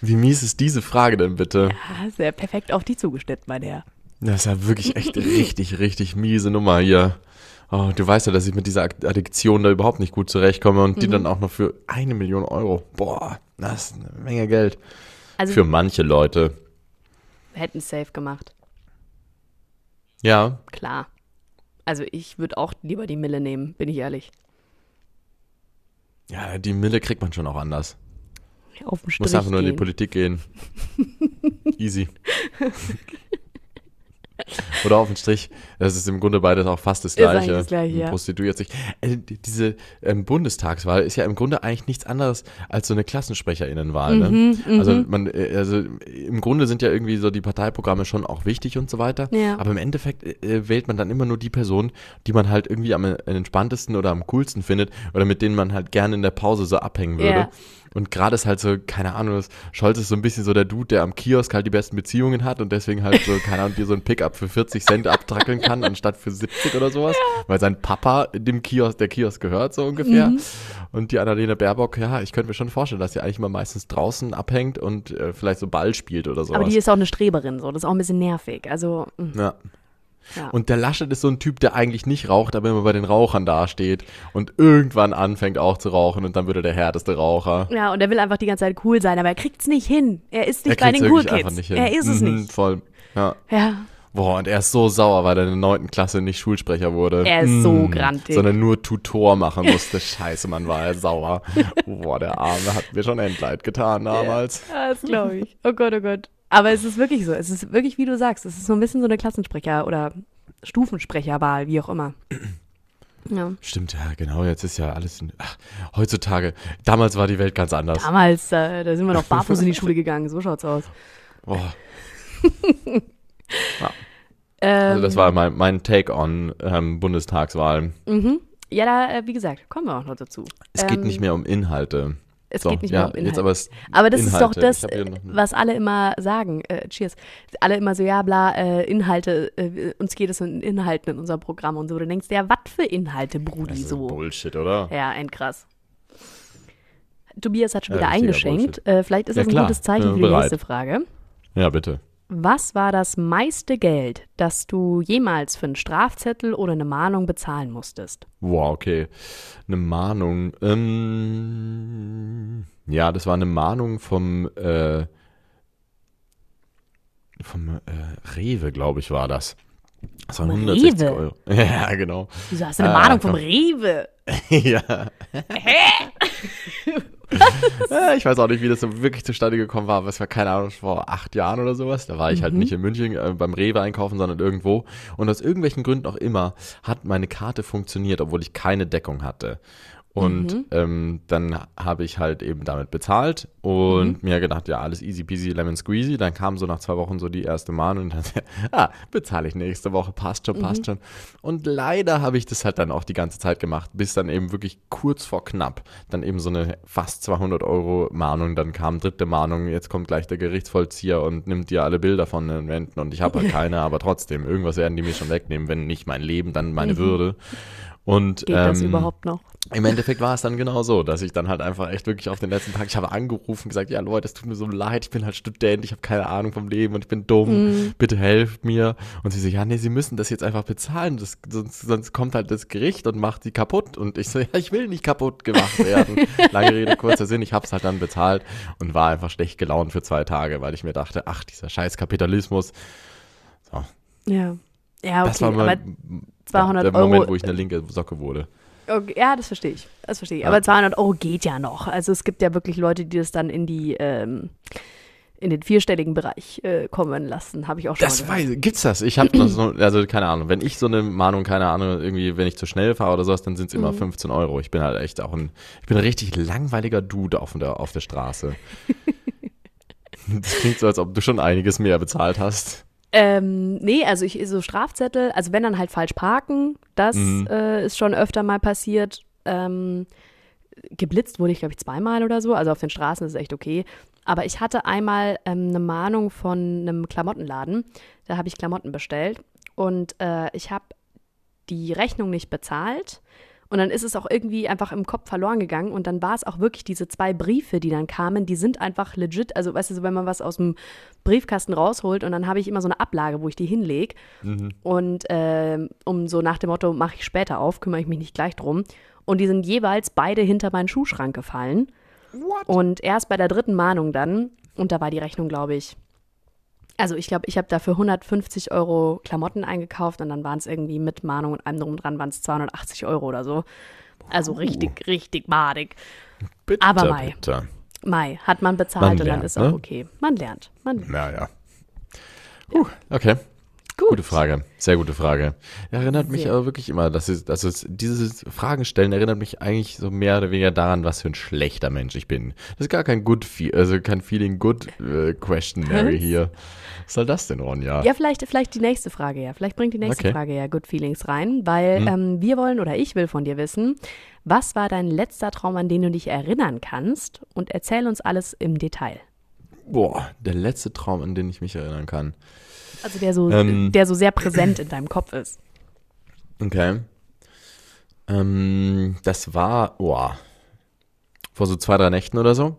Wie mies ist diese Frage denn bitte? Ah, sehr perfekt auf die zugeschnitten, mein Herr. Das ist ja wirklich echt richtig, (laughs) richtig miese Nummer hier. Oh, du weißt ja, dass ich mit dieser Addiktion da überhaupt nicht gut zurechtkomme und die Mhm. dann auch noch für eine Million Euro. Boah, das ist eine Menge Geld. Also, Für manche Leute. wir hätten es safe gemacht. Ja, Klar. Also, ich würde auch lieber die Mille nehmen, bin ich ehrlich. ja, die Mille kriegt man schon auch anders. Auf den Muss Strich einfach nur in die gehen. Politik gehen. (laughs) Easy. (laughs) (laughs) Oder auf den Strich. Das ist im Grunde beides auch fast das Gleiche. das Gleiche, ja. Prostituiert sich. Äh, die- diese ähm, Bundestagswahl ist ja im Grunde eigentlich nichts anderes als so eine Klassensprecherinnenwahl. Ne? Mhm, Also, man, äh, also im Grunde sind ja irgendwie so die Parteiprogramme schon auch wichtig und so weiter. Ja. Aber im Endeffekt äh, wählt man dann immer nur die Person, die man halt irgendwie am entspanntesten oder am coolsten findet oder mit denen man halt gerne in der Pause so abhängen würde. Ja. Und gerade ist halt so, keine Ahnung, Scholz ist so ein bisschen so der Dude, der am Kiosk halt die besten Beziehungen hat und deswegen halt so, keine Ahnung, dir so ein Pickup für 40 Cent abtrackeln kann, (laughs) anstatt für 70 oder sowas, weil sein Papa dem Kiosk, der Kiosk gehört, so ungefähr. Mhm. Und die Annalena Baerbock, ja, ich könnte mir schon vorstellen, dass sie eigentlich mal meistens draußen abhängt und äh, vielleicht so Ball spielt oder sowas. Aber die ist auch eine Streberin, so. Das ist auch ein bisschen nervig. Also, mm, ja. Ja. Und der Laschet ist so ein Typ, der eigentlich nicht raucht, aber immer bei den Rauchern dasteht und irgendwann anfängt auch zu rauchen und dann wird er der härteste Raucher. ja, und er will einfach die ganze Zeit cool sein, aber er kriegt's nicht hin. Er ist nicht er bei den Cool Kids. nicht hin. Er ist es Mhm, nicht. Voll. Ja. Ja. Boah, und er ist so sauer, weil er in der neunten Klasse nicht Schulsprecher wurde. Er ist so grantig. Sondern nur Tutor machen musste. (laughs) Scheiße, Mann, war er sauer. Boah, der Arme hat mir schon Endleid getan damals. Ja, das glaube ich. Oh Gott, oh Gott. Aber es ist wirklich so. Es ist wirklich, wie du sagst, es ist so ein bisschen so eine Klassensprecher- oder Stufensprecherwahl, wie auch immer. Ja. Stimmt, ja, genau. Jetzt ist ja alles. In, ach, heutzutage, damals war die Welt ganz anders. Damals, äh, da sind wir noch barfuß in die Schule gegangen. So schaut's aus. (laughs) Boah. Ähm, Also, das war mein, mein Take on ähm, Bundestagswahlen. Mhm. Ja, da, äh, wie gesagt, kommen wir auch noch dazu. Es geht Ähm, nicht mehr um Inhalte. Es So, geht nicht ja, mehr um Inhalte. aber Aber das ist doch Inhalte. das, was alle immer sagen. Äh, cheers. Alle immer so, ja, bla, äh, Inhalte, äh, uns geht es um Inhalten in unserem Programm und so. Du denkst, ja, was für Inhalte, Brudi, ist so. Bullshit, oder? Ja, ein krass. Tobias hat schon Ja, wieder eingeschenkt. Äh, vielleicht ist Ja, das ein klar. gutes Zeichen für die nächste Frage. Ja, bitte. Was war das meiste Geld, das du jemals für einen Strafzettel oder eine Mahnung bezahlen musstest? Wow, okay. Eine Mahnung. Ähm, ja, das war eine Mahnung vom, äh, vom äh, Rewe, glaube ich, war das. Das waren Vom 160 Rewe? Euro. (laughs) Ja, genau. Wieso hast du eine Ah, Mahnung vom komm. Rewe? (laughs) ja. (laughs) (laughs) Ich weiß auch nicht, wie das so wirklich zustande gekommen war, aber es war keine Ahnung, vor acht Jahren oder sowas. Da war ich halt nicht in München äh, beim Rewe einkaufen, sondern irgendwo. Und aus irgendwelchen Gründen auch immer hat meine Karte funktioniert, obwohl ich keine Deckung hatte. Und ähm, dann habe ich halt eben damit bezahlt und mir gedacht, ja, alles easy peasy, lemon squeezy. Dann kam so nach zwei Wochen so die erste Mahnung und dann, (laughs) ah, bezahle ich nächste Woche, passt schon, passt schon. Und leider habe ich das halt dann auch die ganze Zeit gemacht, bis dann eben wirklich kurz vor knapp dann eben so eine fast 200 Euro Mahnung, dann kam dritte Mahnung, jetzt kommt gleich der Gerichtsvollzieher und nimmt dir alle Bilder von den Wänden und ich habe halt (laughs) keine, aber trotzdem, irgendwas werden die mir schon wegnehmen, wenn nicht mein Leben, dann meine Würde. Und Geht das ähm, überhaupt noch? im Endeffekt war es dann genau so, dass ich dann halt einfach echt wirklich auf den letzten Tag, ich habe angerufen, gesagt, ja Leute, es tut mir so leid, ich bin halt Student, ich habe keine Ahnung vom Leben und ich bin dumm, bitte helft mir. Und sie so, ja nee, sie müssen das jetzt einfach bezahlen, das, sonst, sonst kommt halt das Gericht und macht die kaputt. Und ich so, (laughs) ja, ich will nicht kaputt gemacht werden. (laughs) Lange Rede, kurzer Sinn, ich habe es halt dann bezahlt und war einfach schlecht gelaunt für zwei Tage, weil ich mir dachte, ach, dieser scheiß Kapitalismus. So, Ja. Ja, das okay, war aber mein, 200 der Moment, Euro- wo ich eine linke Socke wurde. Okay, ja, das verstehe ich. Das verstehe ich. Ja. Aber 200 Euro geht ja noch. Also es gibt ja wirklich Leute, die das dann in die ähm, in den vierstelligen Bereich äh, kommen lassen. Habe ich auch schon Das mal weiß, gibt's das? Ich habe so, also keine Ahnung, wenn ich so eine Mahnung, keine Ahnung, irgendwie, wenn ich zu schnell fahre oder sowas, dann sind es immer 15 Euro. Ich bin halt echt auch ein, ich bin ein richtig langweiliger Dude auf der, auf der Straße. (laughs) das klingt so, als ob du schon einiges mehr bezahlt hast. Ähm, nee, also ich so Strafzettel, also wenn dann halt falsch parken, das Mhm. äh, ist schon öfter mal passiert. Ähm, geblitzt wurde ich, glaube ich, zweimal oder so. Also auf den Straßen ist es echt okay. Aber ich hatte einmal ähm, eine Mahnung von einem Klamottenladen. Da habe ich Klamotten bestellt und äh, ich habe die Rechnung nicht bezahlt. Und dann ist es auch irgendwie einfach im Kopf verloren gegangen. Und dann war es auch wirklich diese zwei Briefe, die dann kamen, die sind einfach legit. Also, weißt du, so, wenn man was aus dem Briefkasten rausholt und dann habe ich immer so eine Ablage, wo ich die hinlege. Und ähm, um so nach dem Motto, mache ich später auf, kümmere ich mich nicht gleich drum. Und die sind jeweils beide hinter meinen Schuhschrank gefallen. Und erst bei der dritten Mahnung dann, und da war die Rechnung, glaube ich, also ich glaube, ich habe dafür 150 Euro Klamotten eingekauft und dann waren es irgendwie mit Mahnung und allem drum und dran waren es 280 Euro oder so. Also richtig, richtig madig. Bitte, Aber Mai. bitte. Mai, hat man bezahlt Man und dann lernt, ist auch ne? okay. Man lernt. Man lernt. Naja. Huh, okay. Gut. Gute Frage, sehr gute Frage. Erinnert mich Sehr. aber wirklich immer, dass es, dass es dieses Fragen stellen erinnert mich eigentlich so mehr oder weniger daran, was für ein schlechter Mensch ich bin. Das ist gar kein good, also kein feeling good äh, questionary hier. Was soll das denn, Ronja? Ja, vielleicht, vielleicht die nächste Frage ja. Vielleicht bringt die nächste Okay. Frage ja Good Feelings rein, weil ähm, wir wollen oder ich will von dir wissen, was war dein letzter Traum, an den du dich erinnern kannst? Und erzähl uns alles im Detail. Boah, der letzte Traum, an den ich mich erinnern kann. Also der so, Ähm. der so sehr präsent in deinem Kopf ist. Okay. Ähm, das war, boah, vor so zwei, drei Nächten oder so.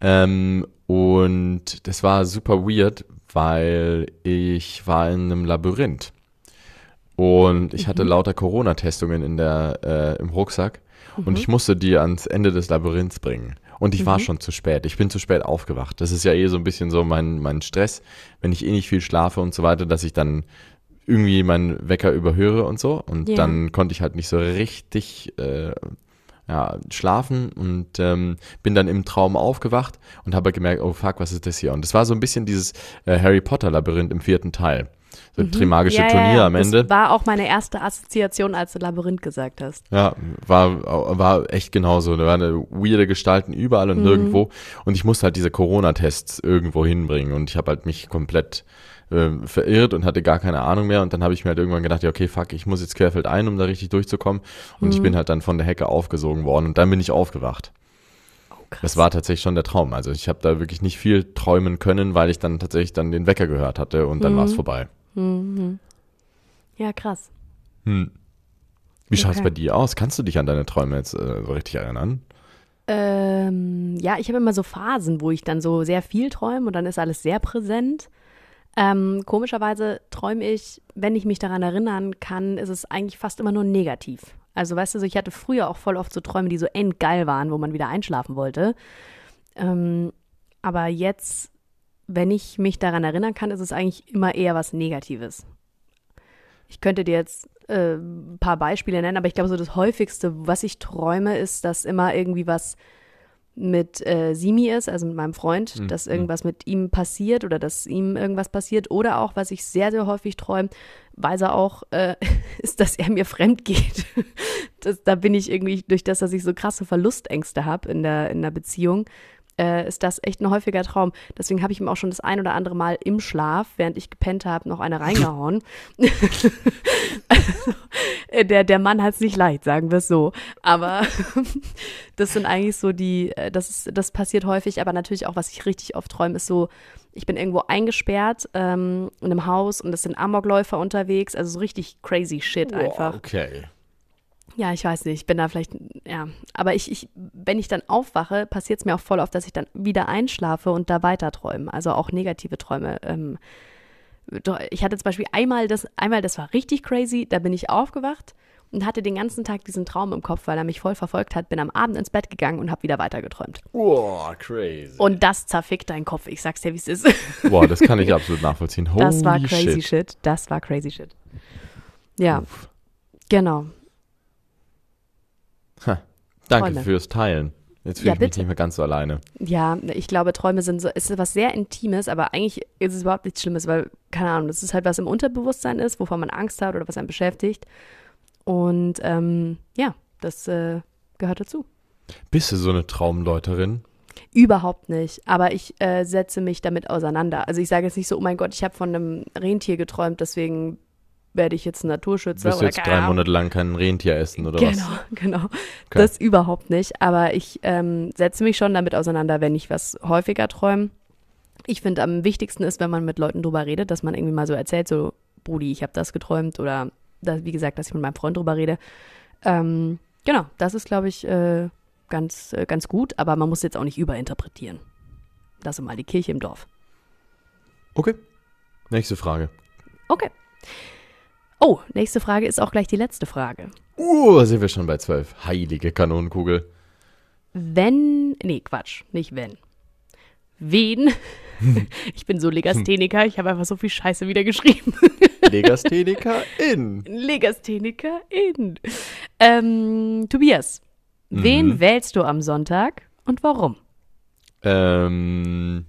Ähm, und das war super weird, weil ich war in einem Labyrinth. Und ich hatte lauter Corona-Testungen in der, äh, im Rucksack. Und ich musste die ans Ende des Labyrinths bringen. Und ich war schon zu spät. Ich bin zu spät aufgewacht. Das ist ja eh so ein bisschen so mein, mein Stress, wenn ich eh nicht viel schlafe und so weiter, dass ich dann irgendwie meinen Wecker überhöre und so. Und Ja. dann konnte ich halt nicht so richtig äh, ja, schlafen und ähm, bin dann im Traum aufgewacht und habe gemerkt, oh fuck, was ist das hier? Und das war so ein bisschen dieses äh, Harry Potter Labyrinth im vierten Teil. So ein Trimagische Mhm. Ja, Turnier ja, am Ende. Das war auch meine erste Assoziation, als du Labyrinth gesagt hast. Ja, war, war echt genauso. Da waren weirde Gestalten überall und nirgendwo. Und ich musste halt diese Corona-Tests irgendwo hinbringen. Und ich habe halt mich komplett äh, verirrt und hatte gar keine Ahnung mehr. Und dann habe ich mir halt irgendwann gedacht, ja, okay, fuck, ich muss jetzt querfeldein, um da richtig durchzukommen. Und ich bin halt dann von der Hecke aufgesogen worden. Und dann bin ich aufgewacht. krass. Das war tatsächlich schon der Traum. Also ich habe da wirklich nicht viel träumen können, weil ich dann tatsächlich dann den Wecker gehört hatte und dann Mhm. war es vorbei. Mhm. Ja, krass. Hm. Wie schaut es Okay. bei dir aus? Kannst du dich an deine Träume jetzt äh, so richtig erinnern? Ähm, ja, ich habe immer so Phasen, wo ich dann so sehr viel träume und dann ist alles sehr präsent. Ähm, komischerweise träume ich, wenn ich mich daran erinnern kann, ist es eigentlich fast immer nur negativ. Also weißt du, so ich hatte früher auch voll oft so Träume, die so endgeil waren, wo man wieder einschlafen wollte. Ähm, aber jetzt, wenn ich mich daran erinnern kann, ist es eigentlich immer eher was Negatives. Ich könnte dir jetzt äh, ein paar Beispiele nennen, aber ich glaube, so das häufigste, was ich träume, ist, dass immer irgendwie was mit äh, Simi ist, also mit meinem Freund, Mhm. dass irgendwas mit ihm passiert oder dass ihm irgendwas passiert. Oder auch, was ich sehr, sehr häufig träume, weiß er auch, äh, (laughs) ist, dass er mir fremd geht. (laughs) Das, da bin ich irgendwie, durch das, dass ich so krasse Verlustängste habe in der, in der Beziehung, äh, ist das echt ein häufiger Traum. Deswegen habe ich ihm auch schon das ein oder andere Mal im Schlaf, während ich gepennt habe, noch eine reingehauen. also, (laughs) äh, der, der Mann hat es nicht leicht, sagen wir es so. Aber (laughs) das sind eigentlich so die, äh, das, ist, das passiert häufig, aber natürlich auch, was ich richtig oft träume, ist so, ich bin irgendwo eingesperrt ähm, in einem Haus und es sind Amokläufer unterwegs, also so richtig crazy shit einfach. Okay. Ja, ich weiß nicht, ich bin da vielleicht, ja. Aber ich, ich wenn ich dann aufwache, passiert es mir auch voll oft, dass ich dann wieder einschlafe und da weiter träume. Also auch negative Träume. Ähm, ich hatte zum Beispiel einmal das, einmal, das war richtig crazy, da bin ich aufgewacht und hatte den ganzen Tag diesen Traum im Kopf, weil er mich voll verfolgt hat, bin am Abend ins Bett gegangen und habe wieder weiter geträumt. Wow, crazy. Und das zerfickt deinen Kopf, ich sag's dir, wie es ist. (laughs) Boah, das kann ich absolut nachvollziehen. Holy Das war crazy shit. shit. Das war crazy shit. Ja, Uff. genau. Ha. Danke Träume. fürs Teilen. Jetzt fühle Ja, ich mich bitte. nicht mehr ganz so alleine. Ja, ich glaube, Träume sind so, es ist was sehr Intimes, aber eigentlich ist es überhaupt nichts Schlimmes, weil, keine Ahnung, das ist halt was im Unterbewusstsein ist, wovon man Angst hat oder was einen beschäftigt. Und ähm, ja, das äh, gehört dazu. Bist du so eine Traumdeuterin? Überhaupt nicht. Aber ich äh, setze mich damit auseinander. Also ich sage jetzt nicht so, oh mein Gott, ich habe von einem Rentier geträumt, deswegen werde ich jetzt ein Naturschützer. Du oder jetzt drei. Monate lang kein Rentier essen oder genau, was? (laughs) genau. Okay. Das überhaupt nicht. Aber ich ähm, setze mich schon damit auseinander, wenn ich was häufiger träume. Ich finde, am wichtigsten ist, wenn man mit Leuten drüber redet, dass man irgendwie mal so erzählt, so, Brudi, ich habe das geträumt oder da, wie gesagt, dass ich mit meinem Freund drüber rede. Ähm, genau, das ist, glaube ich, äh, ganz, äh, ganz gut, aber man muss jetzt auch nicht überinterpretieren. Lass mal die Kirche im Dorf. Okay. Nächste Frage. Okay. Oh, nächste Frage ist auch gleich die letzte Frage. Uh, sind wir schon bei zwölf. Heilige Kanonenkugel. Wenn, nee, Quatsch, nicht wenn. Wen? (laughs) ich bin so Legastheniker, ich habe einfach so viel Scheiße wieder geschrieben. (laughs) (laughs) Legastheniker in. Legastheniker in. Ähm, Tobias, wen Mhm. wählst du am Sonntag und warum? Ähm,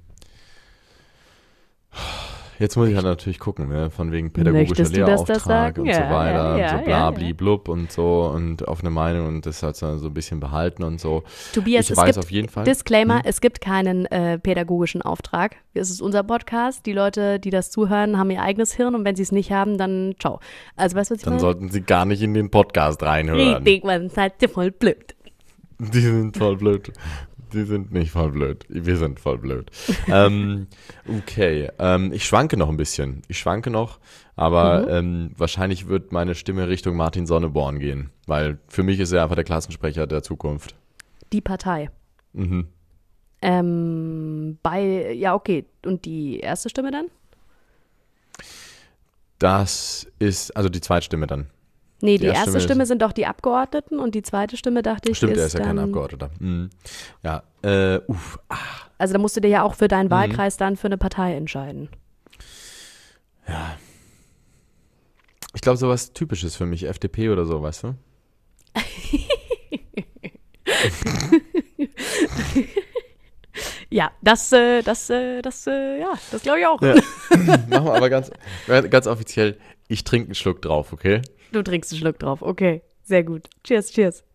jetzt muss ich halt natürlich gucken, ne? von wegen pädagogischer Möchtest Lehrauftrag und Ja, so weiter, ja, und so bla ja. blub und so und offene Meinung und das halt so so ein bisschen behalten und so. Tobias, ich es weiß gibt auf jeden Fall. Disclaimer, Hm? es gibt keinen äh, pädagogischen Auftrag. Es ist unser Podcast. Die Leute, die das zuhören, haben ihr eigenes Hirn und wenn sie es nicht haben, dann ciao. Also weißt du, was ich Dann meine? sollten sie gar nicht in den Podcast reinhören. Richtig, man seid ihr voll blöd. Die sind voll blöd. Die sind nicht voll blöd. Wir sind voll blöd. (laughs) ähm, okay, ähm, ich schwanke noch ein bisschen. Ich schwanke noch, aber Mhm. ähm, wahrscheinlich wird meine Stimme Richtung Martin Sonneborn gehen, weil für mich ist er einfach der Klassensprecher der Zukunft. Die Partei. Mhm. Ähm, bei, ja, okay. Und die erste Stimme dann? Das ist, also die Zweitstimme dann. Nee, Die die, erste Stimme Stimme sind doch die Abgeordneten und die zweite Stimme, dachte ich, Stimmt, ist er ist ja kein Abgeordneter. Mhm. Ja, äh, uff, Also da musst du dir ja auch für Mhm. deinen Wahlkreis dann für eine Partei entscheiden. ja. Ich glaube, sowas Typisches für mich, FDP oder so, weißt du? (laughs) Ja, das, äh, das, äh, das, äh, ja, das glaube ich auch. Ja. (laughs) Machen wir aber ganz, ganz offiziell, ich trinke einen Schluck drauf, okay? Du trinkst einen Schluck drauf. Okay, sehr gut. Cheers, cheers.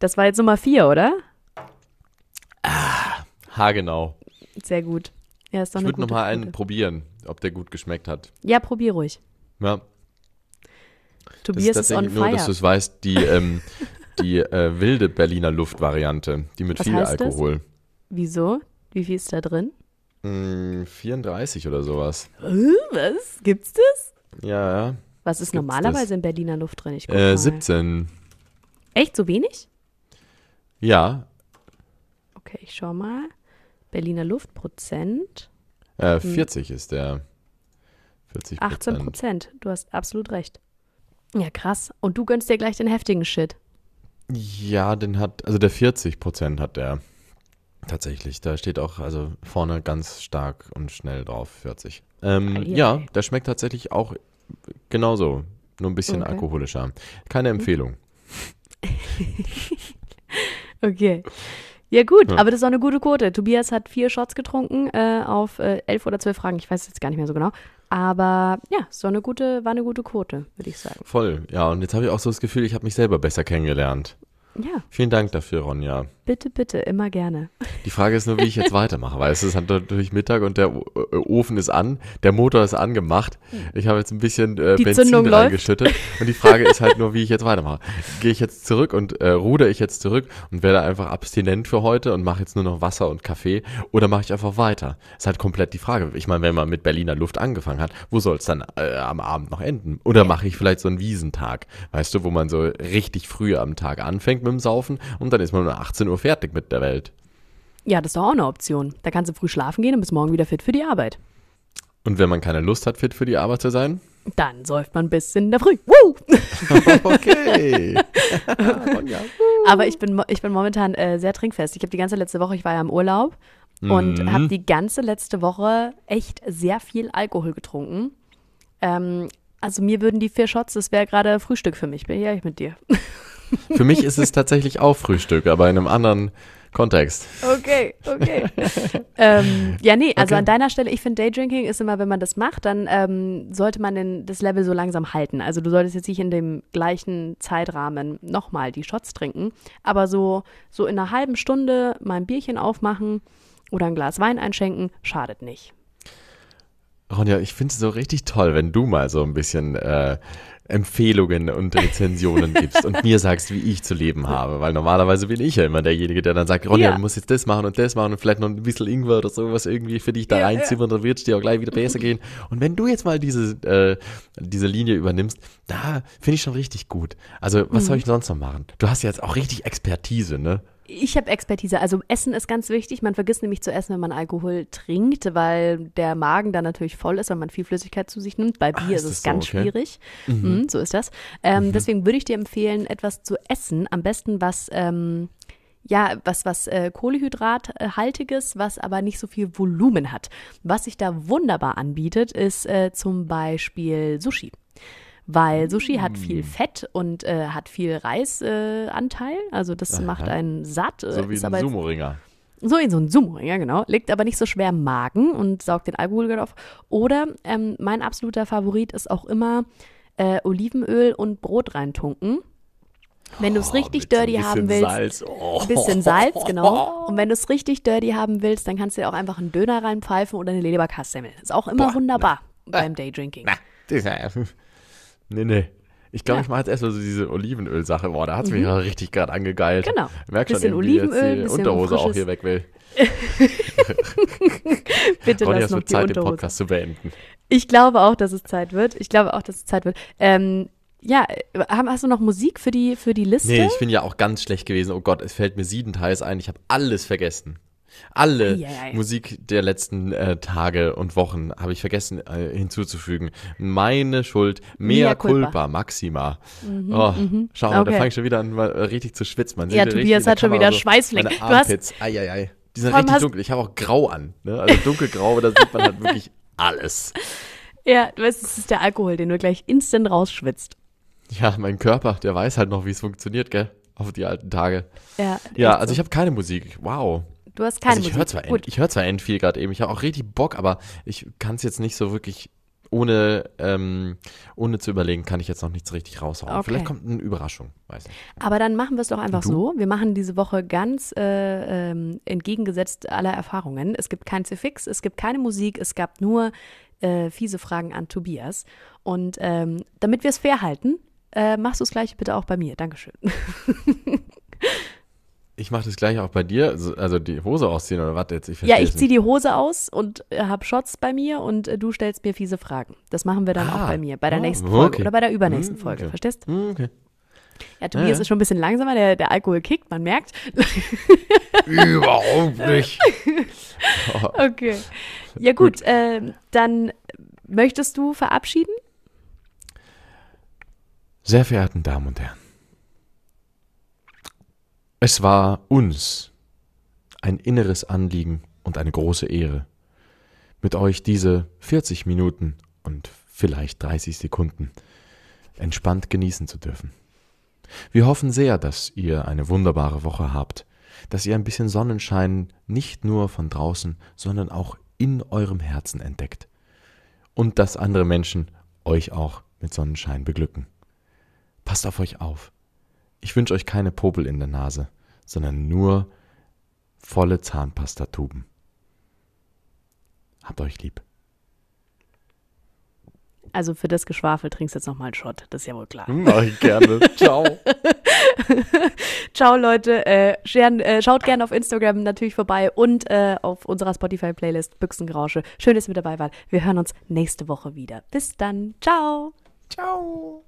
Das war jetzt Nummer vier, oder? Ha, genau. Sehr gut. Ja, ist doch Ich würde nochmal einen probieren, ob der gut geschmeckt hat. Ja, probier ruhig. Ja, das Tobias ist ist on tatsächlich nur, dass du fire. es weißt, die, ähm, die äh, wilde Berliner Luft-Variante, die mit Was viel heißt das? Alkohol. Wieso? Wie viel ist da drin? Mm, 34 oder sowas. Äh, was? Gibt's das? Ja, Was ist Gibt's normalerweise das? in Berliner Luft drin? Ich guck. Äh, mal. 17. Echt so wenig? Ja, Okay, ich schau mal. Berliner Luft, Prozent. äh, 40 ist der. 40 18 Prozent. Du hast absolut recht. Ja, krass. Und du gönnst dir gleich den heftigen Shit. Ja, den hat, also der 40 Prozent hat der. Tatsächlich, da steht auch also vorne ganz stark und schnell drauf 40. Ähm, ja, der schmeckt tatsächlich auch genauso, nur ein bisschen Okay. alkoholischer. Keine Empfehlung. (laughs) Okay. Ja, gut, Ja. aber das ist auch eine gute Quote. Tobias hat vier Shots getrunken äh, auf äh, elf oder zwölf Fragen. Ich weiß jetzt gar nicht mehr so genau. Aber ja, so eine gute, war eine gute Quote, würde ich sagen. Voll, ja, und jetzt habe ich auch so das Gefühl, ich habe mich selber besser kennengelernt. Ja, Vielen Dank dafür, Ronja. Bitte, bitte, immer gerne. Die Frage ist nur, wie ich jetzt weitermache, weil es ist halt natürlich Mittag und der äh, Ofen ist an, der Motor ist angemacht. Ich habe jetzt ein bisschen äh, Die Benzin Zündung läuft. reingeschüttet und die Frage ist halt nur, wie ich jetzt weitermache. Gehe ich jetzt zurück und äh, ruder ich jetzt zurück und werde einfach abstinent für heute und mache jetzt nur noch Wasser und Kaffee oder mache ich einfach weiter? Ist halt komplett die Frage. Ich meine, wenn man mit Berliner Luft angefangen hat, wo soll es dann äh, am Abend noch enden? Oder mache ich vielleicht so einen Wiesentag, weißt du, wo man so richtig früh am Tag anfängt mit dem Saufen und dann ist man um 18 Uhr fertig mit der Welt. Ja, das ist doch auch eine Option. Da kannst du früh schlafen gehen und bis morgen wieder fit für die Arbeit. Und wenn man keine Lust hat, fit für die Arbeit zu sein? Dann säuft man bis in der Früh. Woo! (laughs) Okay. (laughs) Aber ich bin, ich bin momentan äh, sehr trinkfest. Ich habe die ganze letzte Woche, ich war ja im Urlaub und Mhm. habe die ganze letzte Woche echt sehr viel Alkohol getrunken. Ähm, also mir würden die vier Shots, das wäre gerade Frühstück für mich. Bin ich ehrlich mit dir. (laughs) Für mich ist es tatsächlich auch Frühstück, aber in einem anderen Kontext. Okay, okay. (laughs) ähm, ja, nee, also Okay. an deiner Stelle, ich finde Daydrinking ist immer, wenn man das macht, dann ähm, sollte man den, das Level so langsam halten. Also du solltest jetzt nicht in dem gleichen Zeitrahmen nochmal die Shots trinken, aber so, so in einer halben Stunde mal ein Bierchen aufmachen oder ein Glas Wein einschenken, schadet nicht. Ronja, ich finde es so richtig toll, wenn du mal so ein bisschen äh, Empfehlungen und Rezensionen gibst und mir sagst, wie ich zu leben habe. Weil normalerweise bin ich ja immer derjenige, der dann sagt, Ronja, Ja. du musst jetzt das machen und das machen und vielleicht noch ein bisschen Ingwer oder sowas irgendwie für dich da Ja, reinziehen und dann wird es dir auch gleich wieder besser gehen. Und wenn du jetzt mal diese, äh, diese Linie übernimmst, da finde ich schon richtig gut. Also, was Mhm. soll ich sonst noch machen? Du hast ja jetzt auch richtig Expertise, ne? Ich habe Expertise. Also Essen ist ganz wichtig. Man vergisst nämlich zu essen, wenn man Alkohol trinkt, weil der Magen dann natürlich voll ist, weil man viel Flüssigkeit zu sich nimmt. Bei Bier ist ist das es so? ganz Okay. schwierig. Mhm, so ist das. Ähm, Deswegen würde ich dir empfehlen, etwas zu essen. Am besten was, ähm, ja, was, was äh, Kohlehydrathaltiges, was aber nicht so viel Volumen hat. Was sich da wunderbar anbietet, ist äh, zum Beispiel Sushi. Weil Sushi hat Mm. viel Fett und äh, hat viel Reisanteil. Äh, also das Aha. macht einen satt. äh, So wie ein Sumo-Ringer. so in so ein Sumo, ja genau. Liegt aber nicht so schwer im Magen und saugt den Alkohol auf. Oder ähm, mein absoluter Favorit ist auch immer äh, Olivenöl und Brot reintunken. Wenn du es richtig Mit so ein dirty haben willst, Salz. Oh. ein bisschen Salz, genau. (laughs) Und wenn du es richtig dirty haben willst, dann kannst du dir auch einfach einen Döner reinpfeifen oder eine Leberkassemmel. Ist auch immer Boah, wunderbar beim Daydrinking. Na, das ist ja. Nee, nee. Ich glaube, Ja. ich mache jetzt erstmal so diese Olivenöl-Sache. Boah, da hat es mich ja richtig gerade angegeilt. Genau. Ich merk schon, Bisschen jetzt Olivenöl, die bisschen Unterhose auch frisches- hier weg will. (laughs) Bitte Ronja, lass noch wird die Zeit, den Unterhose. Podcast zu beenden. Ich glaube auch, dass es Zeit wird. Ich glaube auch, dass es Zeit wird. Ähm, ja, haben- hast du noch Musik für die, für die Liste? Nee, ich bin ja auch ganz schlecht gewesen. Oh Gott, es fällt mir siedendheiß ein. Ich habe alles vergessen. Alle Eieiei. Musik der letzten äh, Tage und Wochen habe ich vergessen äh, hinzuzufügen. Meine Schuld. Mea Mea culpa. culpa, maxima. oh, schau mal, da Okay. fange ich schon wieder an, mal, äh, richtig zu schwitzen. Man Ja, Tobias hat schon wieder Schweißflecken. Meine Du hast-. Eieiei. Die sind richtig dunkel. Ich habe auch grau an. Ne? Also dunkelgrau, aber da sieht man halt wirklich alles. Ja, du weißt, es ist der Alkohol, den du gleich instant rausschwitzt. Ja, mein Körper, der weiß halt noch, wie es funktioniert, gell? Auf die alten Tage. Ja, Ja, also so. ich habe keine Musik. Wow. Du hast keine also ich Musik. höre zwar, end, ich hör zwar end viel gerade eben, ich habe auch richtig Bock, aber ich kann es jetzt nicht so wirklich ohne, ähm, ohne zu überlegen, kann ich jetzt noch nichts richtig raushauen. Okay. Vielleicht kommt eine Überraschung, weiß nicht. Aber dann machen wir es doch einfach so. Wir machen diese Woche ganz äh, ähm, entgegengesetzt aller Erfahrungen. Es gibt kein Fix, es gibt keine Musik, es gab nur äh, fiese Fragen an Tobias. Und ähm, damit wir es fair halten, äh, machst du das gleiche bitte auch bei mir. Dankeschön. (laughs) Ich mache das gleich auch bei dir, also, die Hose ausziehen oder was jetzt? Ich Ja, ich ziehe die Hose aus und äh, hab Shots bei mir und äh, du stellst mir fiese Fragen. Das machen wir dann Ah. auch bei mir, bei der Oh, nächsten Folge okay. oder bei der übernächsten Hm, Folge. okay. Verstehst? Hm, okay. Ja, Tobias Ja, ist schon ein bisschen langsamer, der, der Alkohol kickt, man merkt. (laughs) Überhaupt nicht. (laughs) Okay. Ja gut, ähm, dann möchtest du verabschieden? Sehr verehrten Damen und Herren, es war uns ein inneres Anliegen und eine große Ehre, mit euch diese 40 Minuten und vielleicht 30 Sekunden entspannt genießen zu dürfen. Wir hoffen sehr, dass ihr eine wunderbare Woche habt, dass ihr ein bisschen Sonnenschein nicht nur von draußen, sondern auch in eurem Herzen entdeckt und dass andere Menschen euch auch mit Sonnenschein beglücken. Passt auf euch auf. Ich wünsche euch keine Popel in der Nase, sondern nur volle Zahnpastatuben. Habt euch lieb. Also für das Geschwafel trinkst du jetzt nochmal einen Shot, das ist ja wohl klar. (laughs) Mach ich gerne. Ciao. (laughs) Ciao Leute, äh, scheren, äh, schaut gerne auf Instagram natürlich vorbei und äh, auf unserer Spotify-Playlist Büchsengrausche. Schön, dass ihr mit dabei wart. Wir hören uns nächste Woche wieder. Bis dann. Ciao. Ciao.